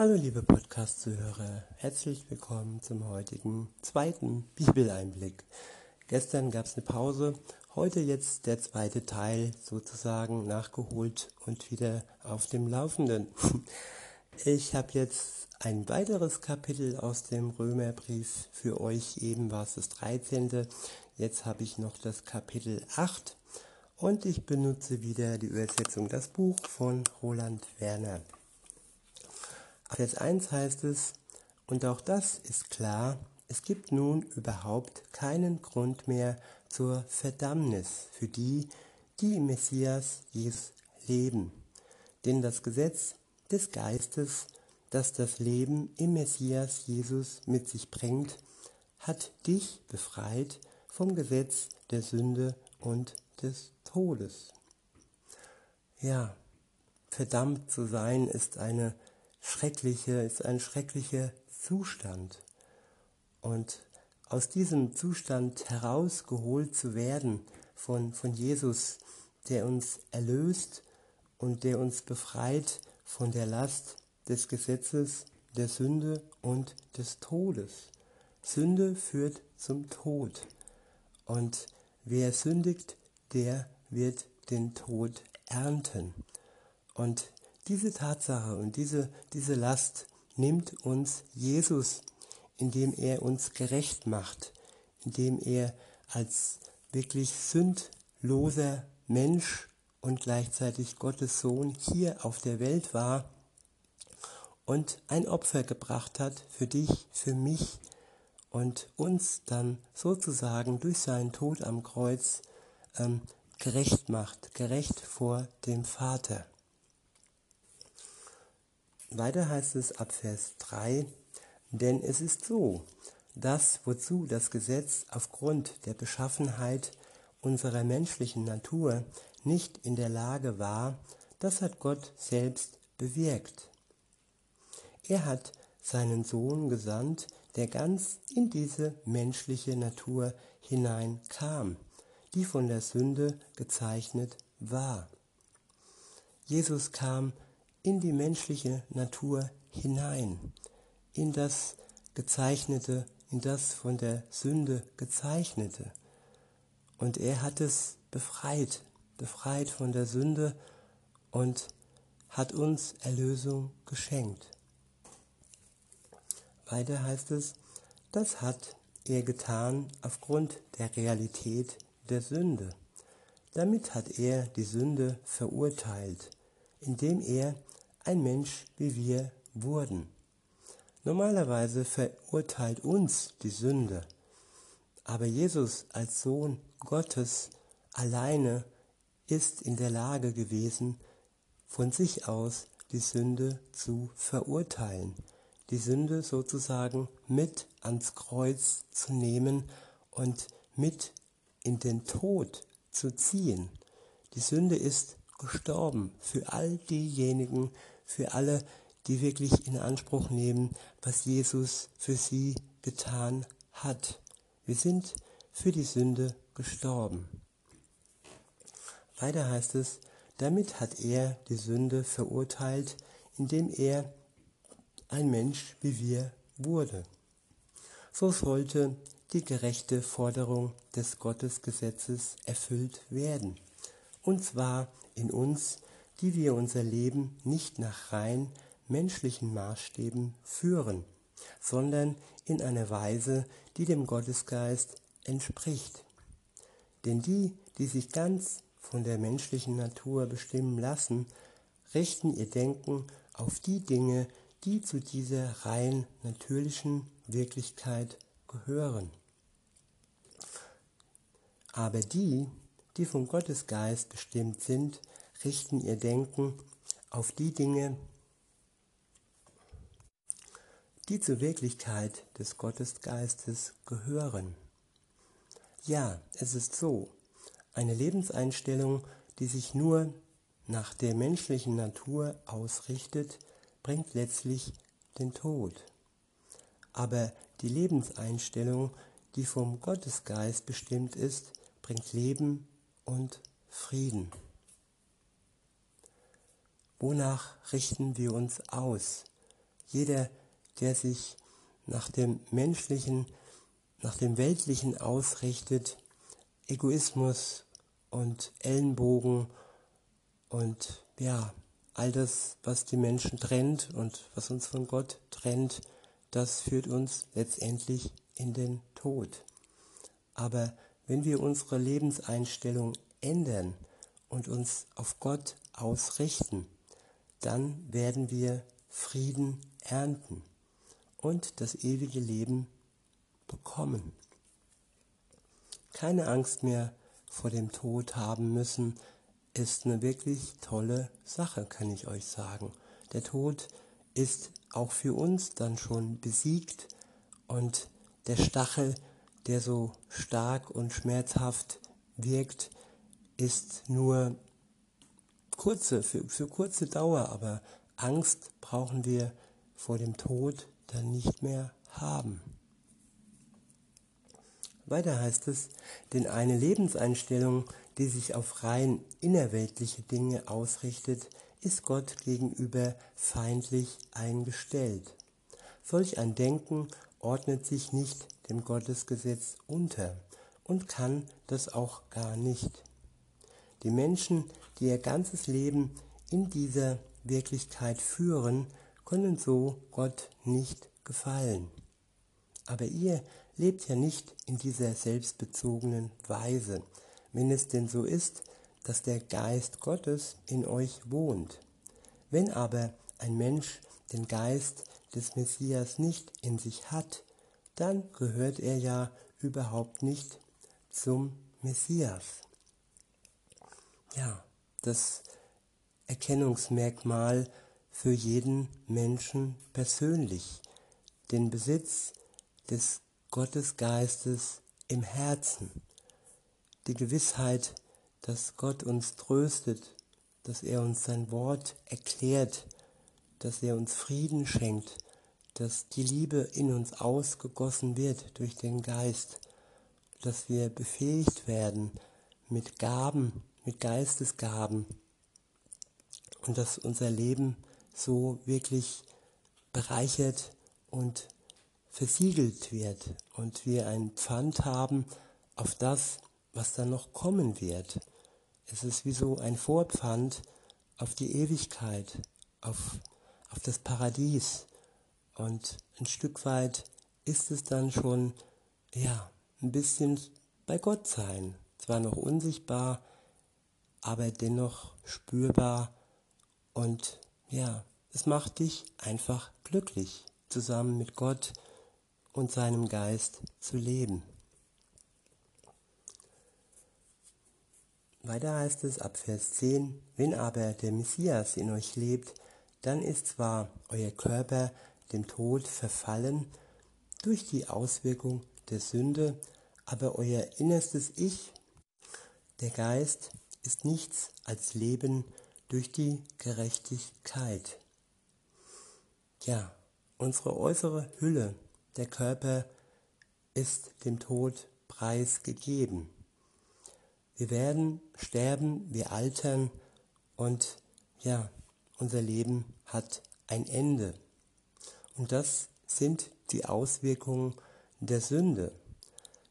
Hallo liebe Podcast-Zuhörer, herzlich willkommen zum heutigen zweiten Bibeleinblick. Gestern gab es eine Pause, heute jetzt der zweite Teil sozusagen nachgeholt und wieder auf dem Laufenden. Ich habe jetzt ein weiteres Kapitel aus dem Römerbrief für euch, eben war es das 13. Jetzt habe ich noch das Kapitel 8 und ich benutze wieder die Übersetzung Das Buch von Roland Werner. Vers 1 heißt es, und auch das ist klar, es gibt nun überhaupt keinen Grund mehr zur Verdammnis für die, die im Messias Jesus leben. Denn das Gesetz des Geistes, das das Leben im Messias Jesus mit sich bringt, hat dich befreit vom Gesetz der Sünde und des Todes. Ja, verdammt zu sein ist eine schreckliche, ist ein schrecklicher Zustand. Und aus diesem Zustand herausgeholt zu werden von, von Jesus, der uns erlöst und der uns befreit von der Last des Gesetzes, der Sünde und des Todes. Sünde führt zum Tod. Und wer sündigt, der wird den Tod ernten. Und diese Tatsache und diese, diese Last nimmt uns Jesus, indem er uns gerecht macht, indem er als wirklich sündloser Mensch und gleichzeitig Gottes Sohn hier auf der Welt war und ein Opfer gebracht hat für dich, für mich und uns dann sozusagen durch seinen Tod am Kreuz ähm, gerecht macht, gerecht vor dem Vater. Weiter heißt es ab Vers 3, denn es ist so, dass wozu das Gesetz aufgrund der Beschaffenheit unserer menschlichen Natur nicht in der Lage war, das hat Gott selbst bewirkt. Er hat seinen Sohn gesandt, der ganz in diese menschliche Natur hineinkam, die von der Sünde gezeichnet war. Jesus kam in die menschliche Natur hinein, in das Gezeichnete, in das von der Sünde gezeichnete. Und er hat es befreit, befreit von der Sünde und hat uns Erlösung geschenkt. Weiter heißt es, das hat er getan aufgrund der Realität der Sünde. Damit hat er die Sünde verurteilt, indem er ein Mensch wie wir wurden. Normalerweise verurteilt uns die Sünde, aber Jesus als Sohn Gottes alleine ist in der Lage gewesen, von sich aus die Sünde zu verurteilen, die Sünde sozusagen mit ans Kreuz zu nehmen und mit in den Tod zu ziehen. Die Sünde ist gestorben für all diejenigen, für alle, die wirklich in Anspruch nehmen, was Jesus für sie getan hat. Wir sind für die Sünde gestorben. Weiter heißt es, damit hat er die Sünde verurteilt, indem er ein Mensch wie wir wurde. So sollte die gerechte Forderung des Gottesgesetzes erfüllt werden, und zwar in uns, die wir unser Leben nicht nach rein menschlichen Maßstäben führen, sondern in einer Weise, die dem Gottesgeist entspricht. Denn die, die sich ganz von der menschlichen Natur bestimmen lassen, richten ihr Denken auf die Dinge, die zu dieser rein natürlichen Wirklichkeit gehören. Aber die, die vom Gottesgeist bestimmt sind, richten ihr Denken auf die Dinge, die zur Wirklichkeit des Gottesgeistes gehören. Ja, es ist so, eine Lebenseinstellung, die sich nur nach der menschlichen Natur ausrichtet, bringt letztlich den Tod. Aber die Lebenseinstellung, die vom Gottesgeist bestimmt ist, bringt Leben und Frieden. Wonach richten wir uns aus? Jeder, der sich nach dem menschlichen, nach dem weltlichen ausrichtet, Egoismus und Ellenbogen und ja, all das, was die Menschen trennt und was uns von Gott trennt, das führt uns letztendlich in den Tod. Aber wenn wir unsere Lebenseinstellung ändern und uns auf Gott ausrichten, dann werden wir Frieden ernten und das ewige Leben bekommen. Keine Angst mehr vor dem Tod haben müssen, ist eine wirklich tolle Sache, kann ich euch sagen. Der Tod ist auch für uns dann schon besiegt und der Stachel, der so stark und schmerzhaft wirkt, ist nur kurze, für, für kurze Dauer, aber Angst brauchen wir vor dem Tod dann nicht mehr haben. Weiter heißt es, denn eine Lebenseinstellung, die sich auf rein innerweltliche Dinge ausrichtet, ist Gott gegenüber feindlich eingestellt. Solch ein Denken ordnet sich nicht dem Gottesgesetz unter und kann das auch gar nicht. Die Menschen, die ihr ganzes Leben in dieser Wirklichkeit führen, können so Gott nicht gefallen. Aber ihr lebt ja nicht in dieser selbstbezogenen Weise, wenn es denn so ist, dass der Geist Gottes in euch wohnt. Wenn aber ein Mensch den Geist des Messias nicht in sich hat, dann gehört er ja überhaupt nicht zum Messias. Ja, das Erkennungsmerkmal für jeden Menschen persönlich, den Besitz des Gottesgeistes im Herzen, die Gewissheit, dass Gott uns tröstet, dass er uns sein Wort erklärt, dass er uns Frieden schenkt, dass die Liebe in uns ausgegossen wird durch den Geist, dass wir befähigt werden mit Gaben, mit Geistesgaben und dass unser Leben so wirklich bereichert und versiegelt wird und wir ein Pfand haben auf das, was dann noch kommen wird. Es ist wie so ein Vorpfand auf die Ewigkeit, auf, auf das Paradies. Und ein Stück weit ist es dann schon, ja, ein bisschen bei Gott sein. Zwar noch unsichtbar, aber dennoch spürbar. Und ja, es macht dich einfach glücklich, zusammen mit Gott und seinem Geist zu leben. Weiter heißt es ab Vers 10, wenn aber der Messias in euch lebt, dann ist zwar euer Körper dem Tod verfallen durch die Auswirkung der Sünde, aber euer innerstes Ich, der Geist, ist nichts als Leben durch die Gerechtigkeit. Ja, unsere äußere Hülle, der Körper, ist dem Tod preisgegeben. Wir werden sterben, wir altern und ja, unser Leben hat ein Ende. Und das sind die Auswirkungen der Sünde.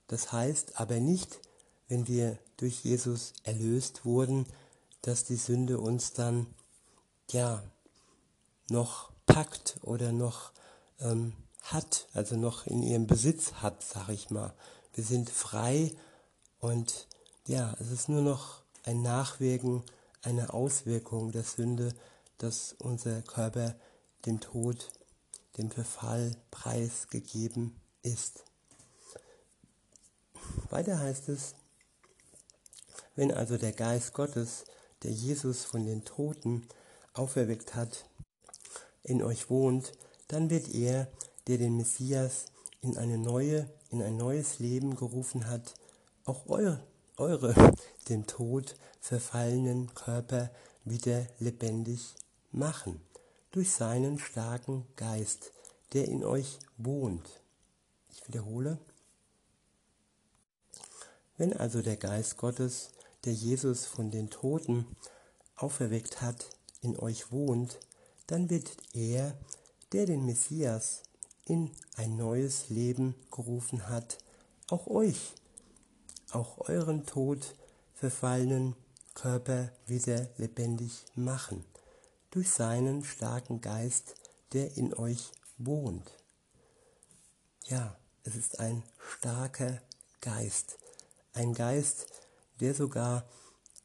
Das heißt aber nicht, wenn wir durch Jesus erlöst wurden, dass die Sünde uns dann ja noch packt oder noch ähm, hat, also noch in ihrem Besitz hat, sag ich mal. Wir sind frei und ja, es ist nur noch ein Nachwirken, eine Auswirkung der Sünde, dass unser Körper dem Tod, dem Verfall preisgegeben ist. Weiter heißt es, wenn also der Geist Gottes, der Jesus von den Toten auferweckt hat, in euch wohnt, dann wird er, der den Messias in eine neue, in ein neues Leben gerufen hat, auch eure eure dem Tod verfallenen Körper wieder lebendig machen, durch seinen starken Geist, der in euch wohnt. Ich wiederhole. Wenn also der Geist Gottes, der Jesus von den Toten auferweckt hat, in euch wohnt, dann wird er, der den Messias in ein neues Leben gerufen hat, auch euch, auch euren Tod verfallenen Körper wieder lebendig machen, durch seinen starken Geist, der in euch wohnt. Ja, es ist ein starker Geist, ein Geist, der sogar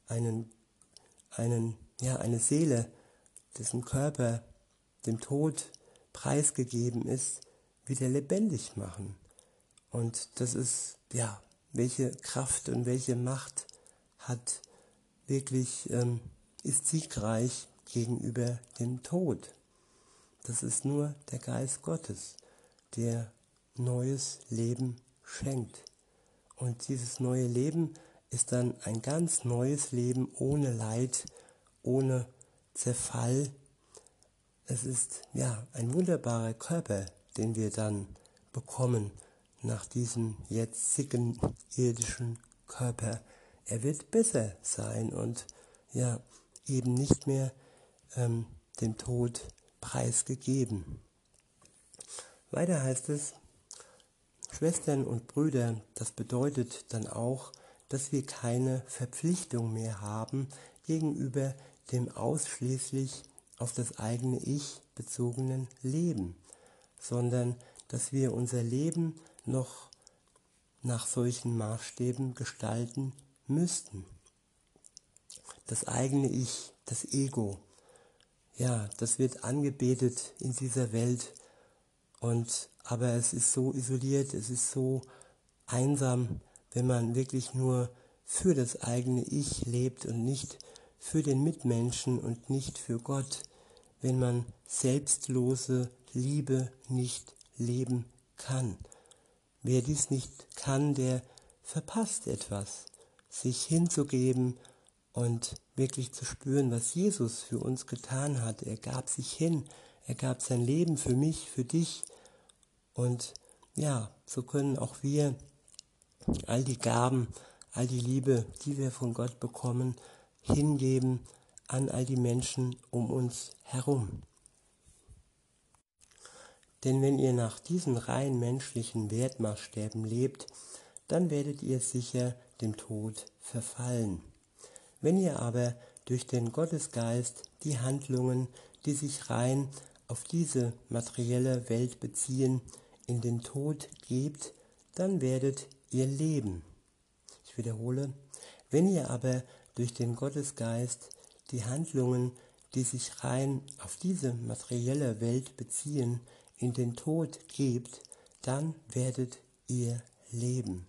einen, einen, ja, eine Seele, dessen Körper dem Tod preisgegeben ist, wieder lebendig machen. Und das ist, ja, welche Kraft und welche Macht hat wirklich, ähm, ist siegreich gegenüber dem Tod. Das ist nur der Geist Gottes, der neues Leben schenkt. Und dieses neue Leben ist dann ein ganz neues Leben ohne Leid, ohne Zerfall. Es ist ja ein wunderbarer Körper, den wir dann bekommen nach diesem jetzigen irdischen Körper. Er wird besser sein und ja eben nicht mehr ähm, dem Tod preisgegeben. Weiter heißt es, Schwestern und Brüder, das bedeutet dann auch, dass wir keine Verpflichtung mehr haben gegenüber dem ausschließlich auf das eigene Ich bezogenen Leben, sondern dass wir unser Leben noch nach solchen Maßstäben gestalten müssten. Das eigene Ich, das Ego, ja, das wird angebetet in dieser Welt und aber es ist so isoliert, es ist so einsam, wenn man wirklich nur für das eigene Ich lebt und nicht für den Mitmenschen und nicht für Gott, wenn man selbstlose Liebe nicht leben kann. Wer dies nicht kann, der verpasst etwas, sich hinzugeben und wirklich zu spüren, was Jesus für uns getan hat. Er gab sich hin, er gab sein Leben für mich, für dich, und ja, so können auch wir all die Gaben, all die Liebe, die wir von Gott bekommen, hingeben an all die Menschen um uns herum. Denn wenn ihr nach diesen rein menschlichen Wertmaßstäben lebt, dann werdet ihr sicher dem Tod verfallen. Wenn ihr aber durch den Gottesgeist die Handlungen, die sich rein auf diese materielle Welt beziehen, in den Tod gebt, dann werdet ihr leben. Ich wiederhole, wenn ihr aber durch den Gottesgeist die Handlungen, die sich rein auf diese materielle Welt beziehen, in den Tod gebt, dann werdet ihr leben.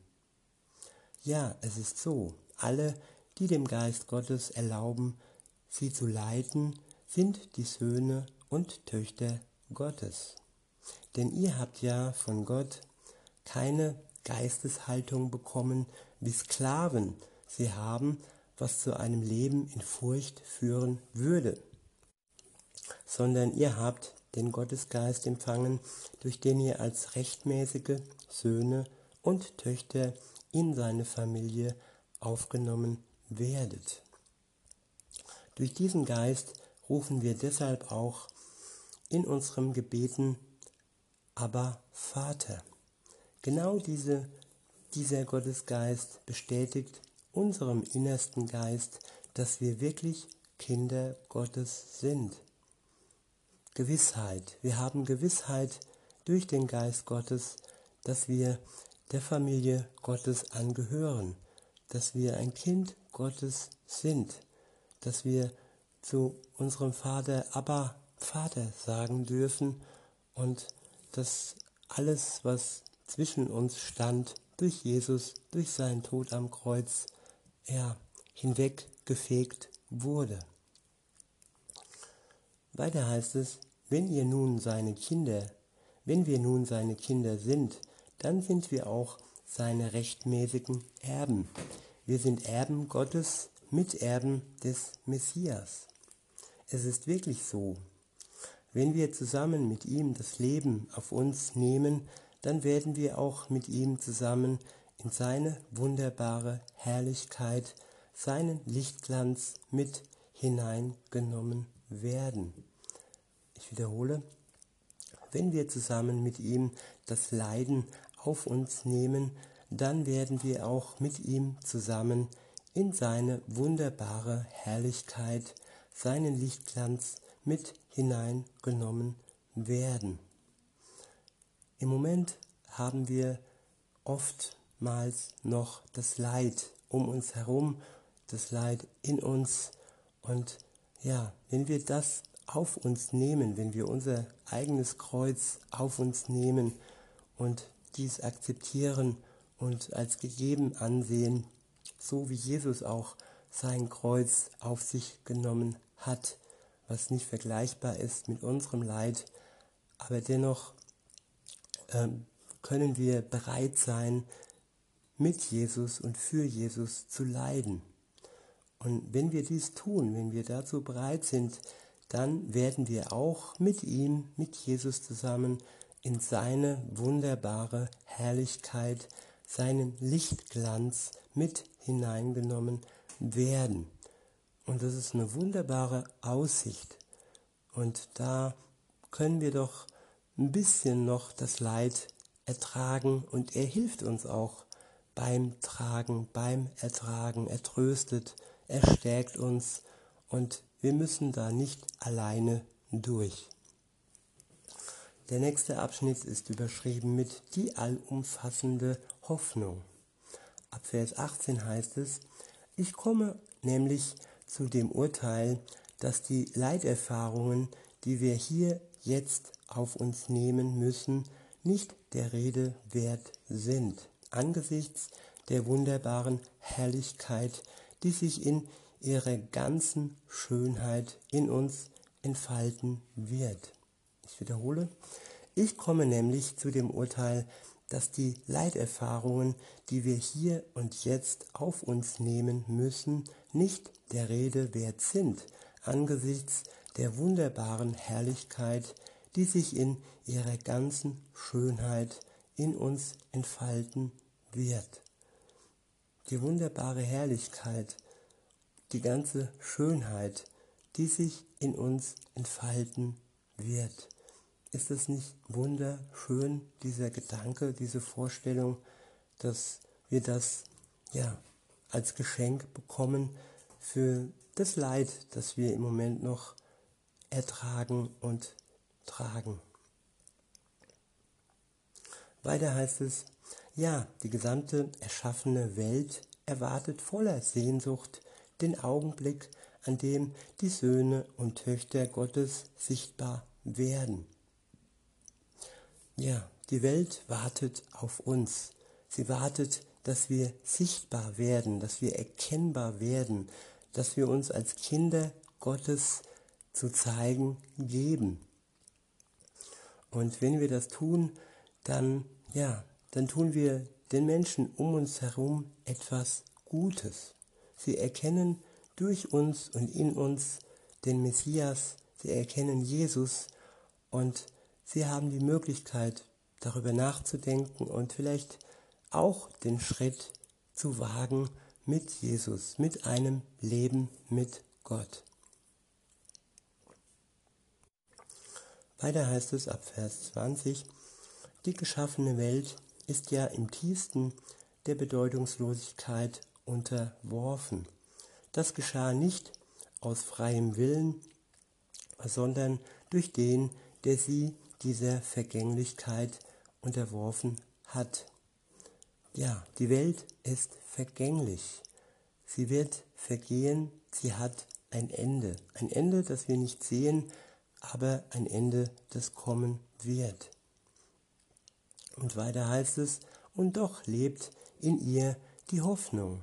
Ja, es ist so, alle, die dem Geist Gottes erlauben, sie zu leiten, sind die Söhne und Töchter Gottes. Denn ihr habt ja von Gott keine Geisteshaltung bekommen, wie Sklaven sie haben, was zu einem Leben in Furcht führen würde, sondern ihr habt den Gottesgeist empfangen, durch den ihr als rechtmäßige Söhne und Töchter in seine Familie aufgenommen werdet. Durch diesen Geist rufen wir deshalb auch in unserem Gebeten aber Vater. Genau diese, dieser Gottesgeist bestätigt unserem innersten Geist, dass wir wirklich Kinder Gottes sind. Gewissheit. Wir haben Gewissheit durch den Geist Gottes, dass wir der Familie Gottes angehören, dass wir ein Kind Gottes sind, dass wir zu unserem Vater aber Vater sagen dürfen und dass alles, was zwischen uns stand, durch Jesus, durch seinen Tod am Kreuz, er hinweggefegt wurde. Weiter heißt es, wenn ihr nun seine Kinder, wenn wir nun seine Kinder sind, dann sind wir auch seine rechtmäßigen Erben. Wir sind Erben Gottes, Miterben des Messias. Es ist wirklich so, wenn wir zusammen mit ihm das Leben auf uns nehmen, dann werden wir auch mit ihm zusammen in seine wunderbare Herrlichkeit, seinen Lichtglanz mit hineingenommen werden. Ich wiederhole, wenn wir zusammen mit ihm das Leiden auf uns nehmen, dann werden wir auch mit ihm zusammen in seine wunderbare Herrlichkeit, seinen Lichtglanz mit hineingenommen werden. Im Moment haben wir oftmals noch das Leid um uns herum, das Leid in uns. Und ja, wenn wir das auf uns nehmen, wenn wir unser eigenes Kreuz auf uns nehmen und dies akzeptieren und als gegeben ansehen, so wie Jesus auch sein Kreuz auf sich genommen hat, was nicht vergleichbar ist mit unserem Leid, aber dennoch können wir bereit sein, mit Jesus und für Jesus zu leiden. Und wenn wir dies tun, wenn wir dazu bereit sind, dann werden wir auch mit ihm, mit Jesus zusammen in seine wunderbare Herrlichkeit, seinen Lichtglanz mit hineingenommen werden. Und das ist eine wunderbare Aussicht. Und da können wir doch ein bisschen noch das Leid ertragen und er hilft uns auch beim Tragen, beim Ertragen. Er tröstet, er stärkt uns und wir müssen da nicht alleine durch. Der nächste Abschnitt ist überschrieben mit die allumfassende Hoffnung. Ab Vers 18 heißt es, ich komme nämlich zu dem Urteil, dass die Leiterfahrungen, die wir hier jetzt auf uns nehmen müssen, nicht der Rede wert sind, angesichts der wunderbaren Herrlichkeit, die sich in ihrer ganzen Schönheit in uns entfalten wird. Ich wiederhole, ich komme nämlich zu dem Urteil, dass die Leiterfahrungen, die wir hier und jetzt auf uns nehmen müssen, nicht der Rede wert sind, angesichts der wunderbaren Herrlichkeit, die sich in ihrer ganzen Schönheit in uns entfalten wird. Die wunderbare Herrlichkeit, die ganze Schönheit, die sich in uns entfalten wird. Ist es nicht wunderschön, dieser Gedanke, diese Vorstellung, dass wir das ja als Geschenk bekommen für das Leid, das wir im Moment noch ertragen und tragen. Weiter heißt es, ja, die gesamte erschaffene Welt erwartet voller Sehnsucht den Augenblick, an dem die Söhne und Töchter Gottes sichtbar werden. Ja, die Welt wartet auf uns. Sie wartet, dass wir sichtbar werden, dass wir erkennbar werden, dass wir uns als Kinder Gottes zu zeigen geben. Und wenn wir das tun, dann, ja, dann tun wir den Menschen um uns herum etwas Gutes. Sie erkennen durch uns und in uns den Messias, sie erkennen Jesus und sie haben die Möglichkeit, darüber nachzudenken und vielleicht auch den Schritt zu wagen mit Jesus, mit einem Leben mit Gott. Weiter heißt es ab Vers 20, die geschaffene Welt ist ja im tiefsten der Bedeutungslosigkeit unterworfen. Das geschah nicht aus freiem Willen, sondern durch den, der sie dieser Vergänglichkeit unterworfen hat. Ja, die Welt ist vergänglich. Sie wird vergehen, sie hat ein Ende. Ein Ende, das wir nicht sehen, aber ein Ende, das kommen wird. Und weiter heißt es, und doch lebt in ihr die Hoffnung.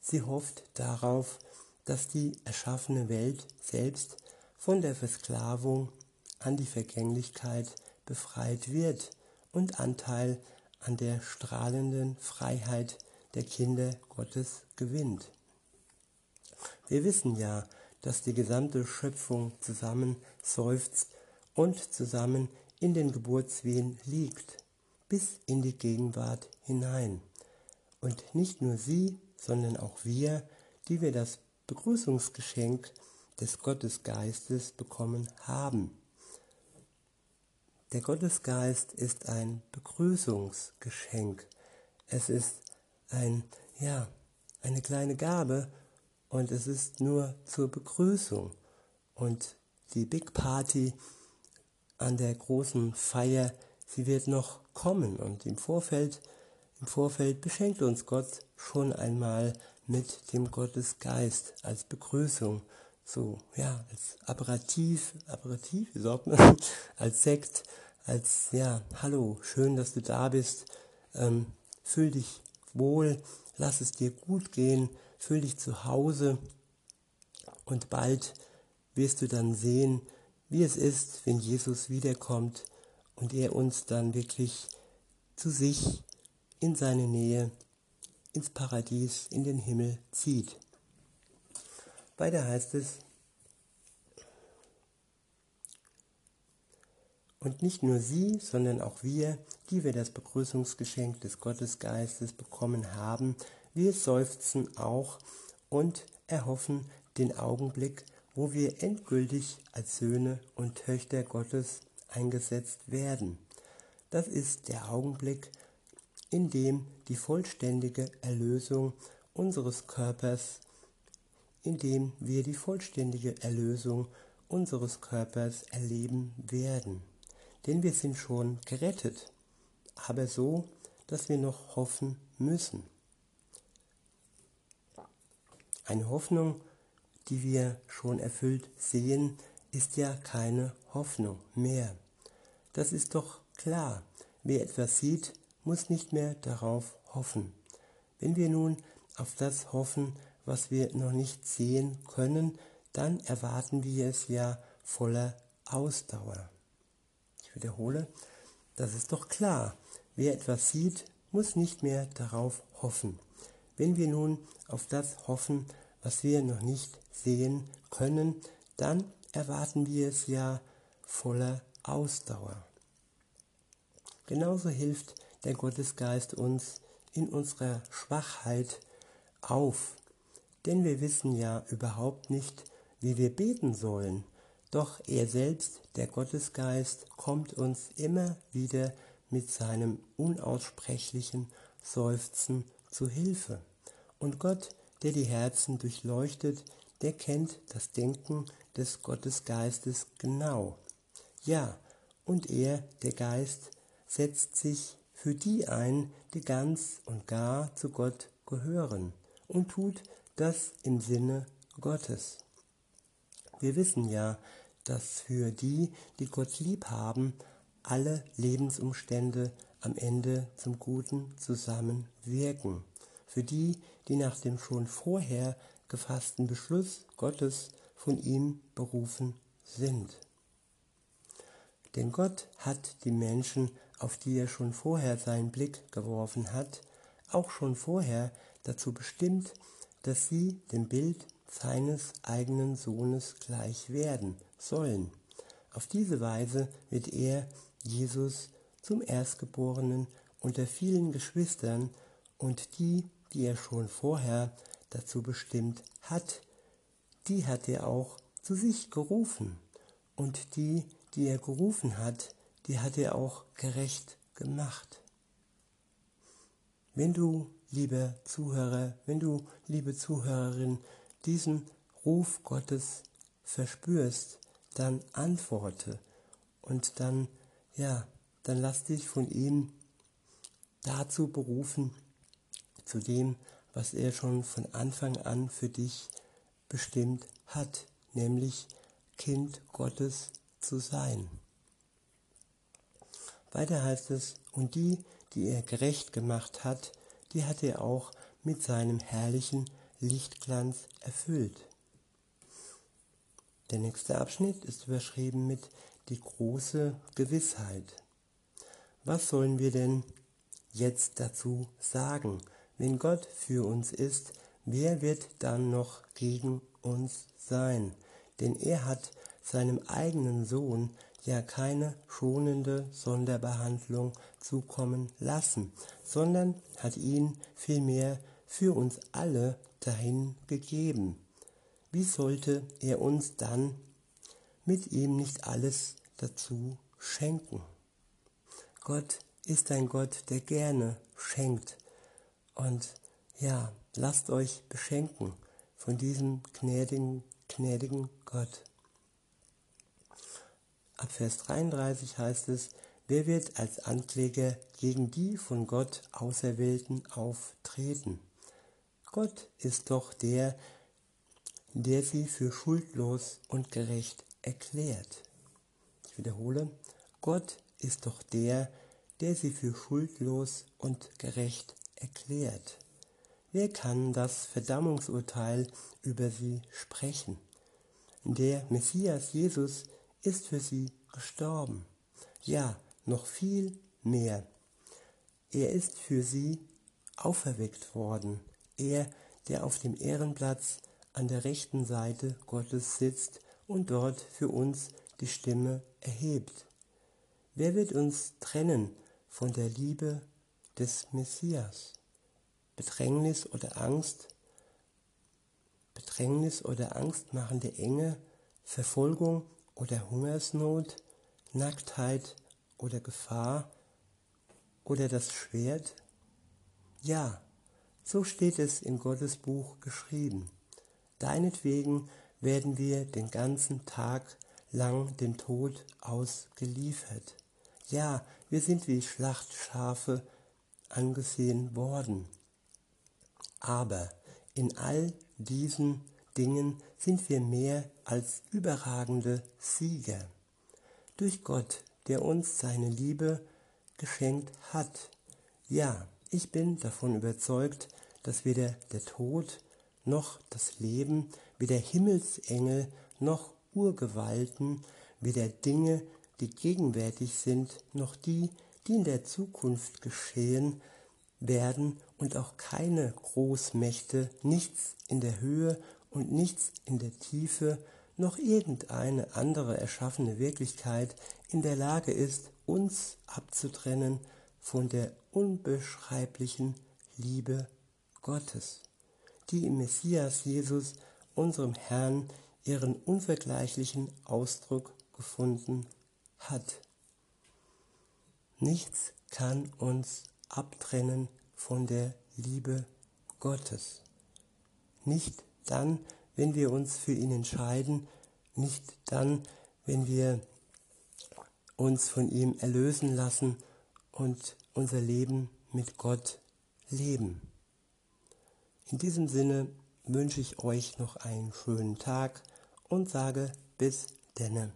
Sie hofft darauf, dass die erschaffene Welt selbst von der Versklavung an die Vergänglichkeit befreit wird und Anteil an der strahlenden Freiheit der Kinder Gottes gewinnt. Wir wissen ja, dass die gesamte Schöpfung zusammen seufzt und zusammen in den Geburtswehen liegt, bis in die Gegenwart hinein. Und nicht nur sie, sondern auch wir, die wir das Begrüßungsgeschenk des Gottesgeistes bekommen haben. Der Gottesgeist ist ein Begrüßungsgeschenk. Es ist ein, ja, eine kleine Gabe und es ist nur zur Begrüßung. Und die Big Party an der großen Feier, sie wird noch kommen. Und im Vorfeld, im Vorfeld beschenkt uns Gott schon einmal mit dem Gottesgeist als Begrüßung. So, ja, als Aperitif, Aperitif, wie sagt man, als Sekt, als, ja, hallo, schön, dass du da bist, ähm, fühl dich wohl, lass es dir gut gehen, fühl dich zu Hause und bald wirst du dann sehen, wie es ist, wenn Jesus wiederkommt und er uns dann wirklich zu sich in seine Nähe, ins Paradies, in den Himmel zieht. Weiter heißt es, und nicht nur sie, sondern auch wir, die wir das Begrüßungsgeschenk des Gottesgeistes bekommen haben, wir seufzen auch und erhoffen den Augenblick, wo wir endgültig als Söhne und Töchter Gottes eingesetzt werden. Das ist der Augenblick, in dem die vollständige Erlösung unseres Körpers indem wir die vollständige Erlösung unseres Körpers erleben werden. Denn wir sind schon gerettet, aber so, dass wir noch hoffen müssen. Eine Hoffnung, die wir schon erfüllt sehen, ist ja keine Hoffnung mehr. Das ist doch klar. Wer etwas sieht, muss nicht mehr darauf hoffen. Wenn wir nun auf das hoffen, was wir noch nicht sehen können, dann erwarten wir es ja voller Ausdauer. Ich wiederhole, das ist doch klar. Wer etwas sieht, muss nicht mehr darauf hoffen. Wenn wir nun auf das hoffen, was wir noch nicht sehen können, dann erwarten wir es ja voller Ausdauer. Genauso hilft der Gottesgeist uns in unserer Schwachheit auf, denn wir wissen ja überhaupt nicht, wie wir beten sollen. Doch er selbst, der Gottesgeist, kommt uns immer wieder mit seinem unaussprechlichen Seufzen zu Hilfe. Und Gott, der die Herzen durchleuchtet, der kennt das Denken des Gottesgeistes genau. Ja, und er, der Geist, setzt sich für die ein, die ganz und gar zu Gott gehören und tut das im Sinne Gottes. Wir wissen ja, dass für die, die Gott lieb haben, alle Lebensumstände am Ende zum Guten zusammenwirken. Für die, die nach dem schon vorher gefassten Beschluss Gottes von ihm berufen sind. Denn Gott hat die Menschen, auf die er schon vorher seinen Blick geworfen hat, auch schon vorher dazu bestimmt, dass sie dem Bild seines eigenen Sohnes gleich werden sollen. Auf diese Weise wird er, Jesus, zum Erstgeborenen unter vielen Geschwistern und die, die er schon vorher dazu bestimmt hat, die hat er auch zu sich gerufen. Und die, die er gerufen hat, die hat er auch gerecht gemacht. Wenn du lieber Zuhörer, wenn du, liebe Zuhörerin, diesen Ruf Gottes verspürst, dann antworte und dann, ja, dann lass dich von ihm dazu berufen, zu dem, was er schon von Anfang an für dich bestimmt hat, nämlich Kind Gottes zu sein. Weiter heißt es, und die, die er gerecht gemacht hat, die hat er auch mit seinem herrlichen Lichtglanz erfüllt. Der nächste Abschnitt ist überschrieben mit die große Gewissheit. Was sollen wir denn jetzt dazu sagen? Wenn Gott für uns ist, wer wird dann noch gegen uns sein? Denn er hat seinem eigenen Sohn ja keine schonende Sonderbehandlung zukommen lassen, sondern hat ihn vielmehr für uns alle dahin gegeben. Wie sollte er uns dann mit ihm nicht alles dazu schenken? Gott ist ein Gott, der gerne schenkt. Und ja, lasst euch beschenken von diesem gnädigen, gnädigen Gott. Ab Vers 33 heißt es, wer wird als Ankläger gegen die von Gott Auserwählten auftreten? Gott ist doch der, der sie für schuldlos und gerecht erklärt. Ich wiederhole, Gott ist doch der, der sie für schuldlos und gerecht erklärt. Wer kann das Verdammungsurteil über sie sprechen? Der Messias Jesus ist für sie gestorben. Ja, noch viel mehr. Er ist für sie auferweckt worden. Er, der auf dem Ehrenplatz an der rechten Seite Gottes sitzt und dort für uns die Stimme erhebt. Wer wird uns trennen von der Liebe des Messias? Bedrängnis oder Angst? Bedrängnis oder angstmachende Enge, Verfolgung oder Hungersnot, Nacktheit oder Gefahr oder das Schwert? Ja, so steht es in Gottes Buch geschrieben. Deinetwegen werden wir den ganzen Tag lang dem Tod ausgeliefert. Ja, wir sind wie Schlachtschafe angesehen worden. Aber in all diesen Dingen sind wir mehr als überragende Sieger. Durch Gott, der uns seine Liebe geschenkt hat. Ja, ich bin davon überzeugt, dass weder der Tod noch das Leben, weder Himmelsengel noch Urgewalten, weder Dinge, die gegenwärtig sind, noch die, die in der Zukunft geschehen werden und auch keine Großmächte, nichts in der Höhe und nichts in der Tiefe, noch irgendeine andere erschaffene Wirklichkeit in der Lage ist, uns abzutrennen von der unbeschreiblichen Liebe Gottes die im Messias Jesus, unserem Herrn, ihren unvergleichlichen Ausdruck gefunden hat. Nichts kann uns abtrennen von der Liebe Gottes. Nicht dann, wenn wir uns für ihn entscheiden, nicht dann, wenn wir uns von ihm erlösen lassen und unser Leben mit Gott leben. In diesem Sinne wünsche ich euch noch einen schönen Tag und sage bis denne.